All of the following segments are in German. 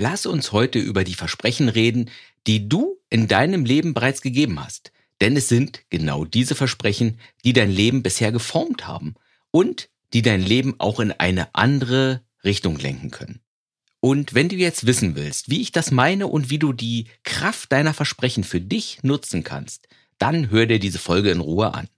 Lass uns heute über die Versprechen reden, die du in deinem Leben bereits gegeben hast. Denn es sind genau diese Versprechen, die dein Leben bisher geformt haben und die dein Leben auch in eine andere Richtung lenken können. Und wenn du jetzt wissen willst, wie ich das meine und wie du die Kraft deiner Versprechen für dich nutzen kannst, dann hör dir diese Folge in Ruhe an.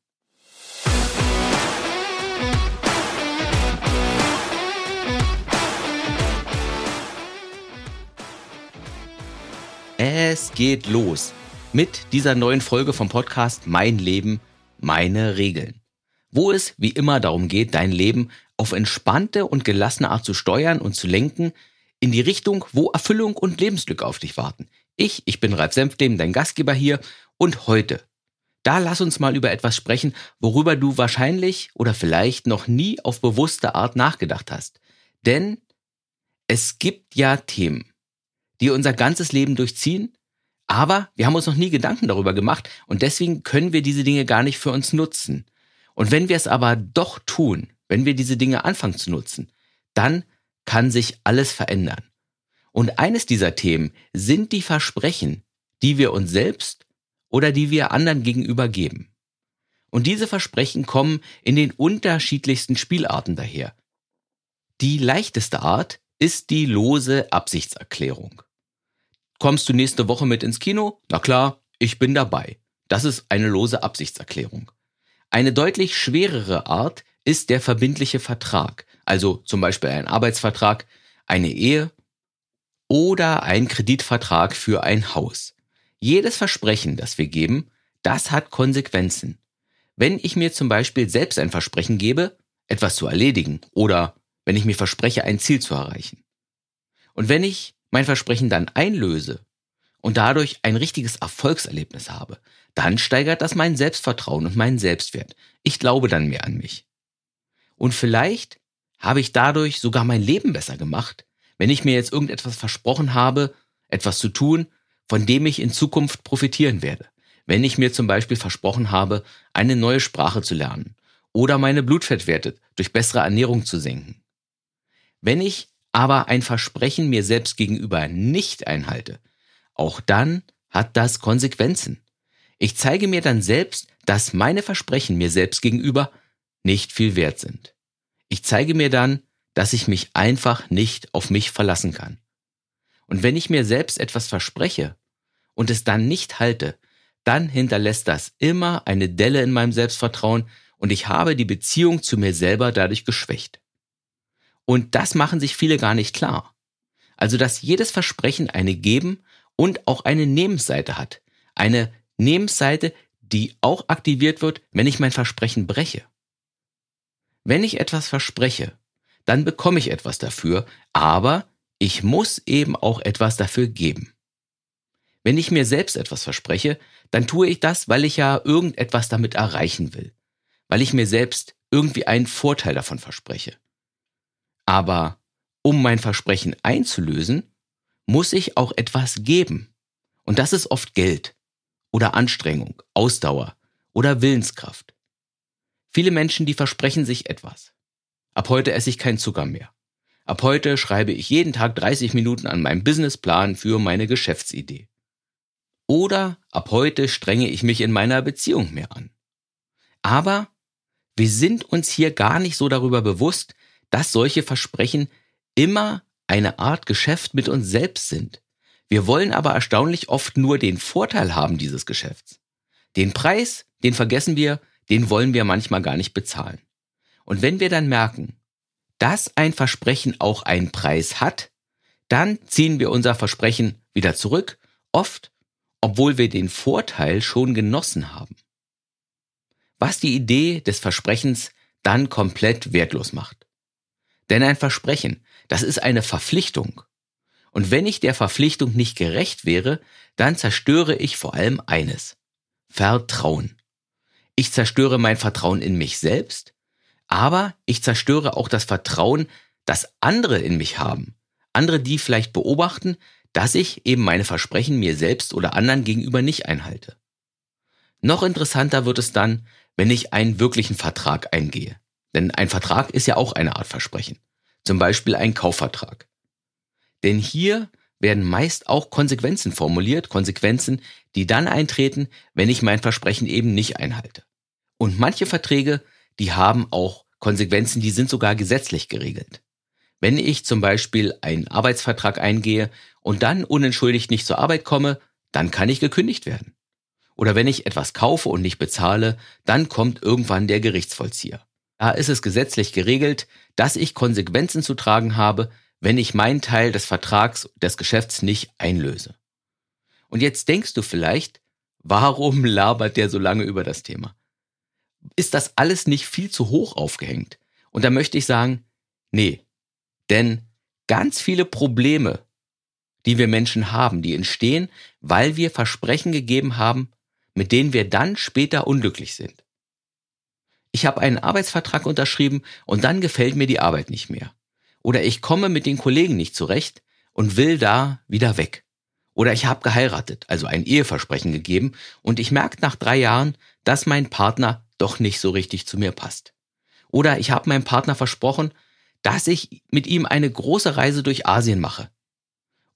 Es geht los mit dieser neuen Folge vom Podcast Mein Leben, meine Regeln. Wo es wie immer darum geht, dein Leben auf entspannte und gelassene Art zu steuern und zu lenken in die Richtung, wo Erfüllung und Lebensglück auf dich warten. Ich, ich bin Ralf Senfleben, dein Gastgeber hier und heute, da lass uns mal über etwas sprechen, worüber du wahrscheinlich oder vielleicht noch nie auf bewusste Art nachgedacht hast. Denn es gibt ja Themen, die unser ganzes Leben durchziehen, aber wir haben uns noch nie Gedanken darüber gemacht und deswegen können wir diese Dinge gar nicht für uns nutzen. Und wenn wir es aber doch tun, wenn wir diese Dinge anfangen zu nutzen, dann kann sich alles verändern. Und eines dieser Themen sind die Versprechen, die wir uns selbst oder die wir anderen gegenüber geben. Und diese Versprechen kommen in den unterschiedlichsten Spielarten daher. Die leichteste Art ist die lose Absichtserklärung. Kommst du nächste Woche mit ins Kino? Na klar, ich bin dabei. Das ist eine lose Absichtserklärung. Eine deutlich schwerere Art ist der verbindliche Vertrag, also zum Beispiel ein Arbeitsvertrag, eine Ehe oder ein Kreditvertrag für ein Haus. Jedes Versprechen, das wir geben, das hat Konsequenzen. Wenn ich mir zum Beispiel selbst ein Versprechen gebe, etwas zu erledigen oder wenn ich mir verspreche, ein Ziel zu erreichen. Und wenn ich mein Versprechen dann einlöse und dadurch ein richtiges Erfolgserlebnis habe, dann steigert das mein Selbstvertrauen und meinen Selbstwert. Ich glaube dann mehr an mich. Und vielleicht habe ich dadurch sogar mein Leben besser gemacht, wenn ich mir jetzt irgendetwas versprochen habe, etwas zu tun, von dem ich in Zukunft profitieren werde. Wenn ich mir zum Beispiel versprochen habe, eine neue Sprache zu lernen oder meine Blutfettwerte durch bessere Ernährung zu senken. Wenn ich aber ein Versprechen mir selbst gegenüber nicht einhalte, auch dann hat das Konsequenzen. Ich zeige mir dann selbst, dass meine Versprechen mir selbst gegenüber nicht viel wert sind. Ich zeige mir dann, dass ich mich einfach nicht auf mich verlassen kann. Und wenn ich mir selbst etwas verspreche und es dann nicht halte, dann hinterlässt das immer eine Delle in meinem Selbstvertrauen und ich habe die Beziehung zu mir selber dadurch geschwächt. Und das machen sich viele gar nicht klar. Also, dass jedes Versprechen eine Geben- und auch eine Nehmensseite hat. Eine Nehmensseite, die auch aktiviert wird, wenn ich mein Versprechen breche. Wenn ich etwas verspreche, dann bekomme ich etwas dafür, aber ich muss eben auch etwas dafür geben. Wenn ich mir selbst etwas verspreche, dann tue ich das, weil ich ja irgendetwas damit erreichen will, weil ich mir selbst irgendwie einen Vorteil davon verspreche. Aber um mein Versprechen einzulösen, muss ich auch etwas geben. Und das ist oft Geld oder Anstrengung, Ausdauer oder Willenskraft. Viele Menschen, die versprechen sich etwas. Ab heute esse ich keinen Zucker mehr. Ab heute schreibe ich jeden Tag 30 Minuten an meinem Businessplan für meine Geschäftsidee. Oder ab heute strenge ich mich in meiner Beziehung mehr an. Aber wir sind uns hier gar nicht so darüber bewusst, dass solche Versprechen immer eine Art Geschäft mit uns selbst sind. Wir wollen aber erstaunlich oft nur den Vorteil haben dieses Geschäfts. Den Preis, den vergessen wir, den wollen wir manchmal gar nicht bezahlen. Und wenn wir dann merken, dass ein Versprechen auch einen Preis hat, dann ziehen wir unser Versprechen wieder zurück, oft, obwohl wir den Vorteil schon genossen haben. Was die Idee des Versprechens dann komplett wertlos macht. Denn ein Versprechen, das ist eine Verpflichtung. Und wenn ich der Verpflichtung nicht gerecht wäre, dann zerstöre ich vor allem eines. Vertrauen. Ich zerstöre mein Vertrauen in mich selbst, aber ich zerstöre auch das Vertrauen, das andere in mich haben. Andere, die vielleicht beobachten, dass ich eben meine Versprechen mir selbst oder anderen gegenüber nicht einhalte. Noch interessanter wird es dann, wenn ich einen wirklichen Vertrag eingehe. Denn ein Vertrag ist ja auch eine Art Versprechen. Zum Beispiel ein Kaufvertrag. Denn hier werden meist auch Konsequenzen formuliert, Konsequenzen, die dann eintreten, wenn ich mein Versprechen eben nicht einhalte. Und manche Verträge, die haben auch Konsequenzen, die sind sogar gesetzlich geregelt. Wenn ich zum Beispiel einen Arbeitsvertrag eingehe und dann unentschuldigt nicht zur Arbeit komme, dann kann ich gekündigt werden. Oder wenn ich etwas kaufe und nicht bezahle, dann kommt irgendwann der Gerichtsvollzieher. Da ist es gesetzlich geregelt, dass ich Konsequenzen zu tragen habe, wenn ich meinen Teil des Vertrags des Geschäfts nicht einlöse. Und jetzt denkst du vielleicht, warum labert der so lange über das Thema? Ist das alles nicht viel zu hoch aufgehängt? Und da möchte ich sagen, nee, denn ganz viele Probleme, die wir Menschen haben, die entstehen, weil wir Versprechen gegeben haben, mit denen wir dann später unglücklich sind. Ich habe einen Arbeitsvertrag unterschrieben und dann gefällt mir die Arbeit nicht mehr. Oder ich komme mit den Kollegen nicht zurecht und will da wieder weg. Oder ich habe geheiratet, also ein Eheversprechen gegeben und ich merke nach drei Jahren, dass mein Partner doch nicht so richtig zu mir passt. Oder ich habe meinem Partner versprochen, dass ich mit ihm eine große Reise durch Asien mache.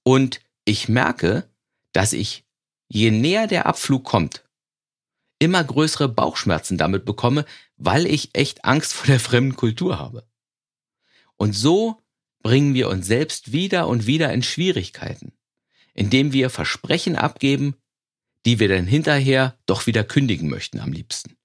Und ich merke, dass ich, je näher der Abflug kommt, immer größere Bauchschmerzen damit bekomme, weil ich echt Angst vor der fremden Kultur habe. Und so bringen wir uns selbst wieder und wieder in Schwierigkeiten, indem wir Versprechen abgeben, die wir dann hinterher doch wieder kündigen möchten am liebsten.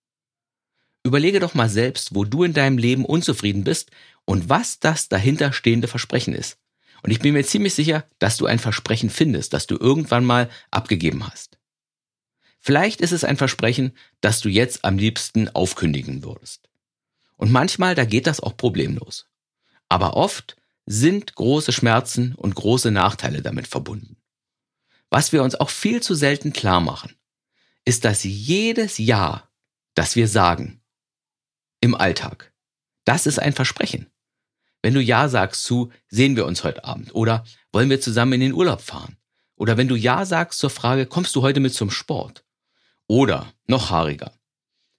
Überlege doch mal selbst, wo du in deinem Leben unzufrieden bist und was das dahinterstehende Versprechen ist. Und ich bin mir ziemlich sicher, dass du ein Versprechen findest, das du irgendwann mal abgegeben hast. Vielleicht ist es ein Versprechen, das du jetzt am liebsten aufkündigen würdest. Und manchmal, da geht das auch problemlos. Aber oft sind große Schmerzen und große Nachteile damit verbunden. Was wir uns auch viel zu selten klar machen, ist, dass jedes Ja, das wir sagen, im Alltag, das ist ein Versprechen. Wenn du Ja sagst zu, sehen wir uns heute Abend oder wollen wir zusammen in den Urlaub fahren? Oder wenn du Ja sagst zur Frage, kommst du heute mit zum Sport? Oder noch haariger,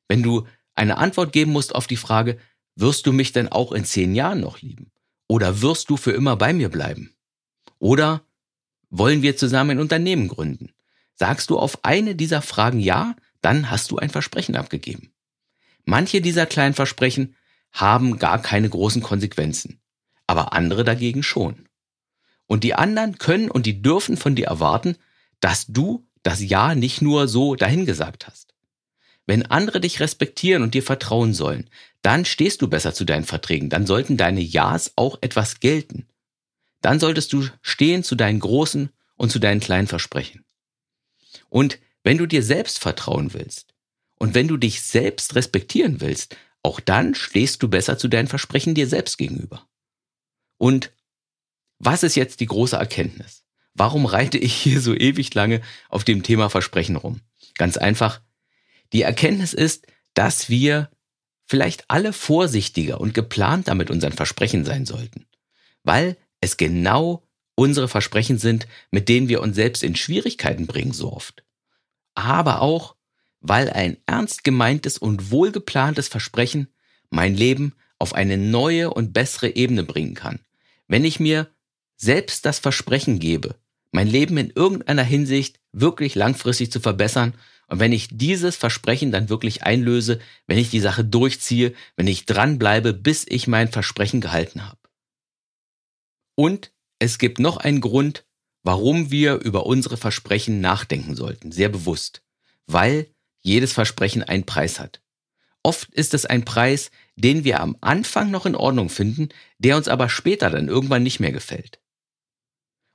wenn du eine Antwort geben musst auf die Frage, wirst du mich denn auch in zehn Jahren noch lieben? Oder wirst du für immer bei mir bleiben? Oder wollen wir zusammen ein Unternehmen gründen? Sagst du auf eine dieser Fragen Ja, dann hast du ein Versprechen abgegeben. Manche dieser kleinen Versprechen haben gar keine großen Konsequenzen, aber andere dagegen schon. Und die anderen können und die dürfen von dir erwarten, dass du das Ja nicht nur so dahingesagt hast. Wenn andere dich respektieren und dir vertrauen sollen, dann stehst du besser zu deinen Verträgen, dann sollten deine Ja's auch etwas gelten. Dann solltest du stehen zu deinen großen und zu deinen kleinen Versprechen. Und wenn du dir selbst vertrauen willst und wenn du dich selbst respektieren willst, auch dann stehst du besser zu deinen Versprechen dir selbst gegenüber. Und was ist jetzt die große Erkenntnis? Warum reite ich hier so ewig lange auf dem Thema Versprechen rum? Ganz einfach. Die Erkenntnis ist, dass wir vielleicht alle vorsichtiger und geplanter mit unseren Versprechen sein sollten, weil es genau unsere Versprechen sind, mit denen wir uns selbst in Schwierigkeiten bringen so oft. Aber auch, weil ein ernst gemeintes und wohlgeplantes Versprechen mein Leben auf eine neue und bessere Ebene bringen kann. Wenn ich mir selbst das Versprechen gebe, mein Leben in irgendeiner Hinsicht wirklich langfristig zu verbessern und wenn ich dieses Versprechen dann wirklich einlöse, wenn ich die Sache durchziehe, wenn ich dranbleibe, bis ich mein Versprechen gehalten habe. Und es gibt noch einen Grund, warum wir über unsere Versprechen nachdenken sollten, sehr bewusst, weil jedes Versprechen einen Preis hat. Oft ist es ein Preis, den wir am Anfang noch in Ordnung finden, der uns aber später dann irgendwann nicht mehr gefällt.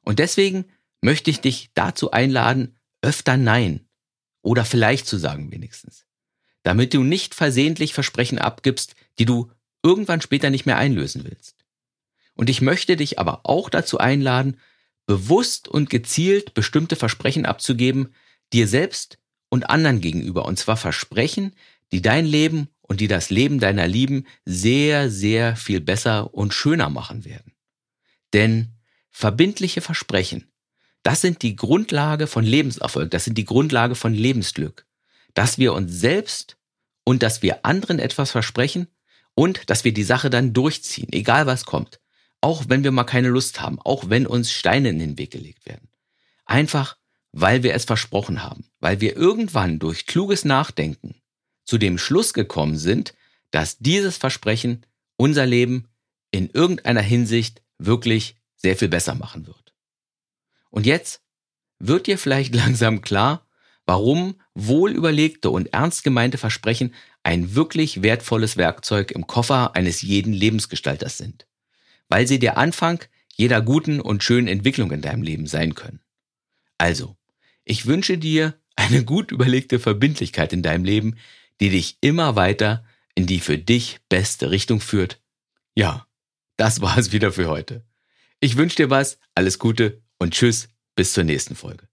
Und deswegen möchte ich dich dazu einladen, öfter Nein oder vielleicht zu sagen wenigstens, damit du nicht versehentlich Versprechen abgibst, die du irgendwann später nicht mehr einlösen willst. Und ich möchte dich aber auch dazu einladen, bewusst und gezielt bestimmte Versprechen abzugeben, dir selbst und anderen gegenüber. Und zwar Versprechen, die dein Leben und die das Leben deiner Lieben sehr, sehr viel besser und schöner machen werden. Denn verbindliche Versprechen, das sind die Grundlage von Lebenserfolg, das sind die Grundlage von Lebensglück. Dass wir uns selbst und dass wir anderen etwas versprechen und dass wir die Sache dann durchziehen, egal was kommt. Auch wenn wir mal keine Lust haben, auch wenn uns Steine in den Weg gelegt werden. Einfach, weil wir es versprochen haben, weil wir irgendwann durch kluges Nachdenken zu dem Schluss gekommen sind, dass dieses Versprechen unser Leben in irgendeiner Hinsicht wirklich sehr viel besser machen wird. Und jetzt wird dir vielleicht langsam klar, warum wohlüberlegte und ernst gemeinte Versprechen ein wirklich wertvolles Werkzeug im Koffer eines jeden Lebensgestalters sind. Weil sie der Anfang jeder guten und schönen Entwicklung in deinem Leben sein können. Also, ich wünsche dir eine gut überlegte Verbindlichkeit in deinem Leben, die dich immer weiter in die für dich beste Richtung führt. Ja, das war es wieder für heute. Ich wünsche dir was, alles Gute und tschüss, bis zur nächsten Folge.